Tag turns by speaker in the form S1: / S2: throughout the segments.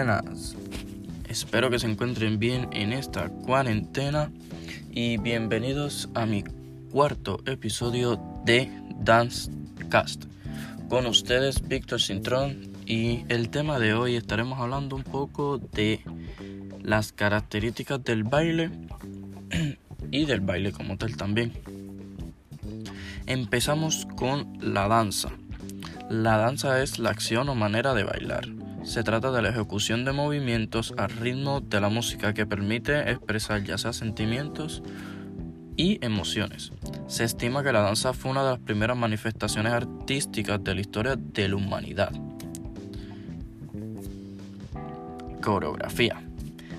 S1: buenas. Espero que se encuentren bien en esta cuarentena y bienvenidos a mi cuarto episodio de Dance Cast. Con ustedes Víctor Cintrón y el tema de hoy estaremos hablando un poco de las características del baile y del baile como tal también. Empezamos con la danza. La danza es la acción o manera de bailar. Se trata de la ejecución de movimientos al ritmo de la música que permite expresar ya sea sentimientos y emociones. Se estima que la danza fue una de las primeras manifestaciones artísticas de la historia de la humanidad. Coreografía.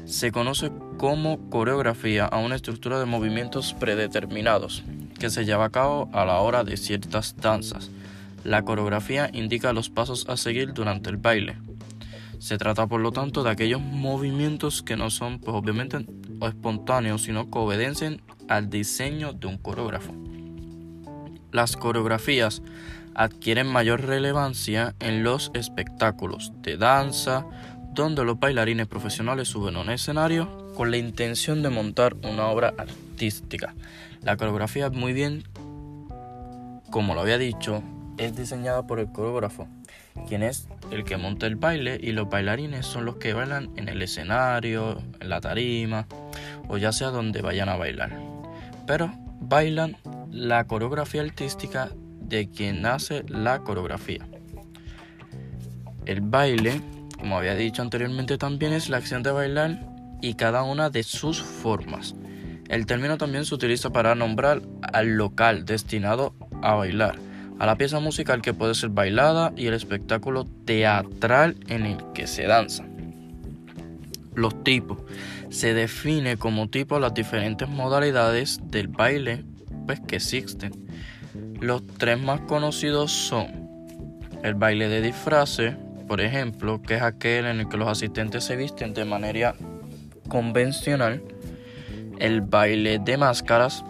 S1: Se conoce como coreografía a una estructura de movimientos predeterminados que se lleva a cabo a la hora de ciertas danzas. La coreografía indica los pasos a seguir durante el baile. Se trata por lo tanto de aquellos movimientos que no son pues obviamente espontáneos, sino que obedecen al diseño de un coreógrafo. Las coreografías adquieren mayor relevancia en los espectáculos de danza, donde los bailarines profesionales suben a un escenario con la intención de montar una obra artística. La coreografía, muy bien, como lo había dicho, es diseñada por el coreógrafo, quien es el que monta el baile y los bailarines son los que bailan en el escenario, en la tarima o ya sea donde vayan a bailar. Pero bailan la coreografía artística de quien hace la coreografía. El baile, como había dicho anteriormente, también es la acción de bailar y cada una de sus formas. El término también se utiliza para nombrar al local destinado a bailar a la pieza musical que puede ser bailada y el espectáculo teatral en el que se danza. Los tipos. Se define como tipo las diferentes modalidades del baile pues, que existen. Los tres más conocidos son el baile de disfraces, por ejemplo, que es aquel en el que los asistentes se visten de manera convencional, el baile de máscaras,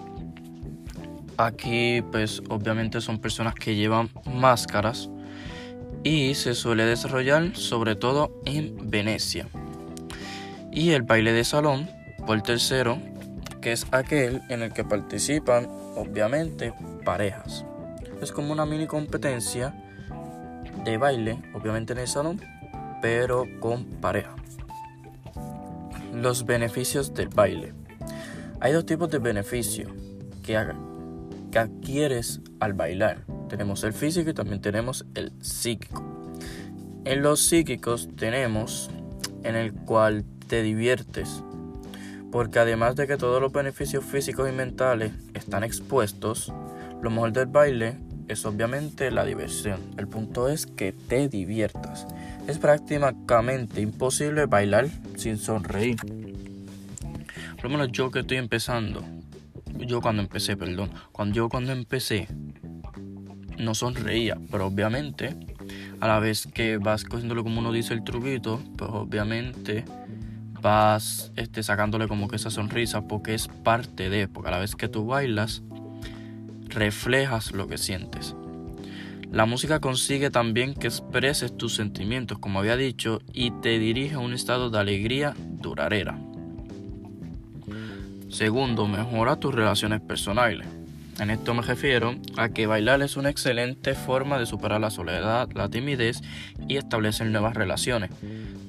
S1: Aquí pues obviamente son personas que llevan máscaras y se suele desarrollar sobre todo en Venecia. Y el baile de salón, por tercero, que es aquel en el que participan obviamente parejas. Es como una mini competencia de baile, obviamente en el salón, pero con pareja. Los beneficios del baile. Hay dos tipos de beneficios que que adquieres al bailar. Tenemos el físico y también tenemos el psíquico. En los psíquicos tenemos en el cual te diviertes, porque además de que todos los beneficios físicos y mentales están expuestos, lo mejor del baile es obviamente la diversión. El punto es que te diviertas. Es prácticamente imposible bailar sin sonreír. Por lo menos yo que estoy empezando, yo cuando empecé, perdón, cuando yo cuando empecé no sonreía, pero obviamente a la vez que vas cogiéndole como uno dice el truquito, pues obviamente vas este, sacándole como que esa sonrisa porque es parte de, porque a la vez que tú bailas, reflejas lo que sientes. La música consigue también que expreses tus sentimientos, como había dicho, y te dirige a un estado de alegría duradera. Segundo, mejora tus relaciones personales. En esto me refiero a que bailar es una excelente forma de superar la soledad, la timidez y establecer nuevas relaciones.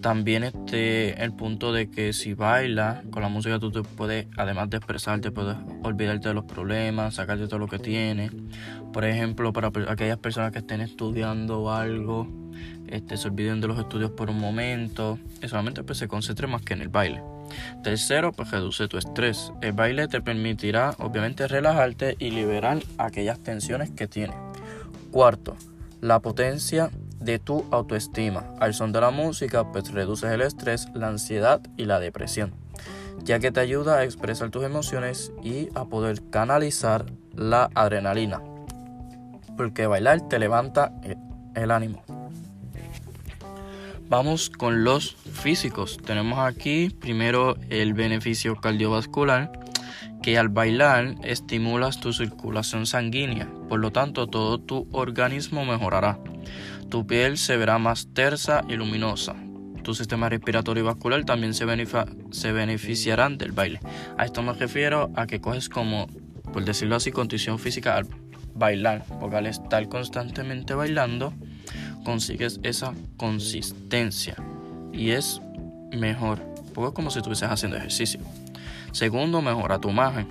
S1: También este el punto de que si bailas con la música tú te puedes, además de expresarte, puedes olvidarte de los problemas, sacarte todo lo que tienes. Por ejemplo, para aquellas personas que estén estudiando algo, este, se olviden de los estudios por un momento y solamente pues, se concentren más que en el baile. Tercero, pues reduce tu estrés. El baile te permitirá obviamente relajarte y liberar aquellas tensiones que tienes. Cuarto, la potencia de tu autoestima. Al son de la música, pues reduces el estrés, la ansiedad y la depresión, ya que te ayuda a expresar tus emociones y a poder canalizar la adrenalina. Porque bailar te levanta el ánimo. Vamos con los físicos. Tenemos aquí primero el beneficio cardiovascular, que al bailar estimulas tu circulación sanguínea, por lo tanto todo tu organismo mejorará. Tu piel se verá más tersa y luminosa. Tu sistema respiratorio y vascular también se, se beneficiarán del baile. A esto me refiero a que coges como, por decirlo así, condición física al bailar, porque al estar constantemente bailando, consigues esa consistencia y es mejor, porque es como si estuvieses haciendo ejercicio. Segundo, mejora tu imagen.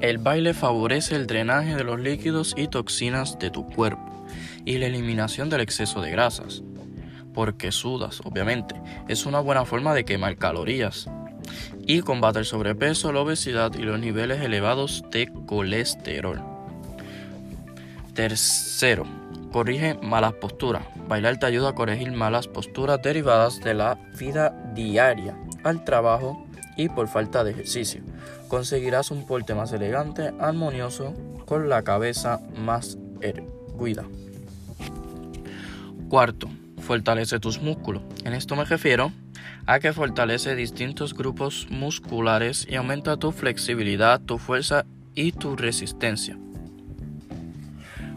S1: El baile favorece el drenaje de los líquidos y toxinas de tu cuerpo y la eliminación del exceso de grasas, porque sudas, obviamente. Es una buena forma de quemar calorías y combate el sobrepeso, la obesidad y los niveles elevados de colesterol. Tercero, corrige malas posturas. Bailar te ayuda a corregir malas posturas derivadas de la vida diaria, al trabajo y por falta de ejercicio. Conseguirás un porte más elegante, armonioso, con la cabeza más erguida. Cuarto, fortalece tus músculos. En esto me refiero a que fortalece distintos grupos musculares y aumenta tu flexibilidad, tu fuerza y tu resistencia.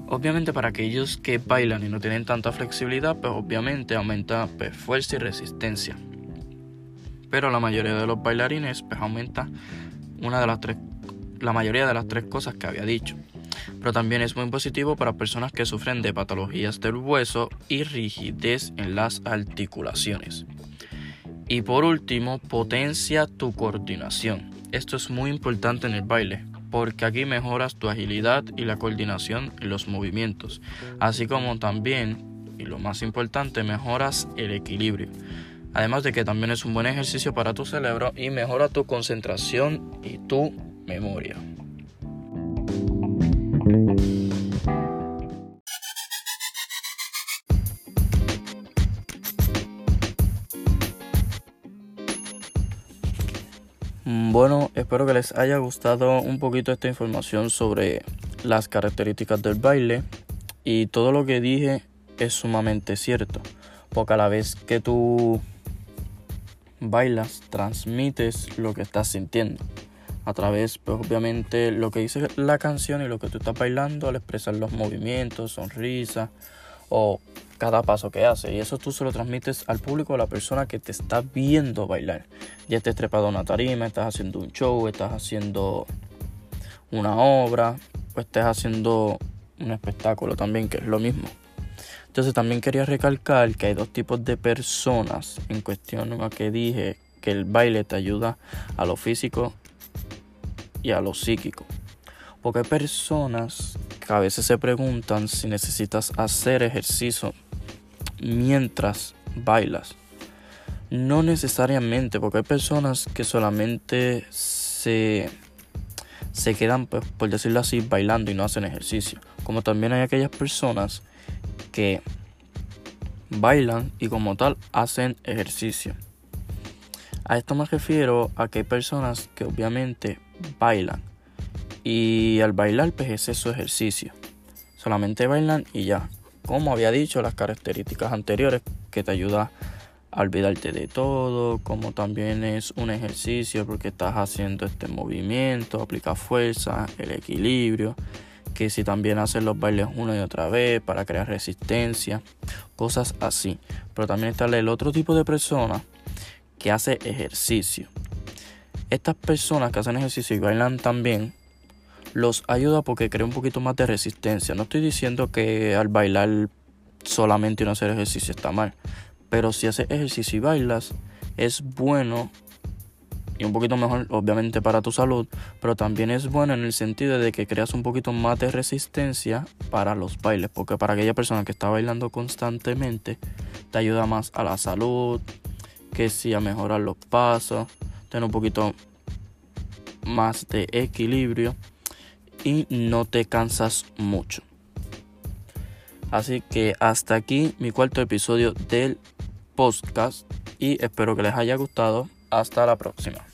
S1: Obviamente para aquellos que bailan y no tienen tanta flexibilidad, pues obviamente aumenta pues, fuerza y resistencia. Pero la mayoría de los bailarines pues aumenta una de las tres, la mayoría de las tres cosas que había dicho. Pero también es muy positivo para personas que sufren de patologías del hueso y rigidez en las articulaciones. Y por último, potencia tu coordinación. Esto es muy importante en el baile, porque aquí mejoras tu agilidad y la coordinación en los movimientos, así como también, y lo más importante, mejoras el equilibrio. Además de que también es un buen ejercicio para tu cerebro y mejora tu concentración y tu memoria. Espero que les haya gustado un poquito esta información sobre las características del baile. Y todo lo que dije es sumamente cierto, porque a la vez que tú bailas, transmites lo que estás sintiendo. A través, pues obviamente lo que dice la canción y lo que tú estás bailando al expresar los movimientos, sonrisas o cada paso que hace. Y eso tú se lo transmites al público, a la persona que te está viendo bailar. Ya estés trepado una tarima, estás haciendo un show, estás haciendo una obra, o estés haciendo un espectáculo también, que es lo mismo. Entonces también quería recalcar que hay dos tipos de personas en cuestión a que dije que el baile te ayuda a lo físico y a lo psíquico. Porque hay personas a veces se preguntan si necesitas hacer ejercicio mientras bailas. No necesariamente, porque hay personas que solamente se, se quedan, pues, por decirlo así, bailando y no hacen ejercicio. Como también hay aquellas personas que bailan y como tal hacen ejercicio. A esto me refiero a que hay personas que obviamente bailan y al bailar pues es su ejercicio. Solamente bailan y ya como había dicho, las características anteriores que te ayuda a olvidarte de todo, como también es un ejercicio porque estás haciendo este movimiento, aplica fuerza, el equilibrio, que si también haces los bailes una y otra vez para crear resistencia, cosas así. Pero también está el otro tipo de persona que hace ejercicio. Estas personas que hacen ejercicio y bailan también los ayuda porque crea un poquito más de resistencia. No estoy diciendo que al bailar solamente no hacer ejercicio está mal, pero si haces ejercicio y bailas es bueno y un poquito mejor obviamente para tu salud, pero también es bueno en el sentido de que creas un poquito más de resistencia para los bailes, porque para aquella persona que está bailando constantemente te ayuda más a la salud, que sí a mejorar los pasos, tener un poquito más de equilibrio y no te cansas mucho. Así que hasta aquí mi cuarto episodio del podcast y espero que les haya gustado. Hasta la próxima.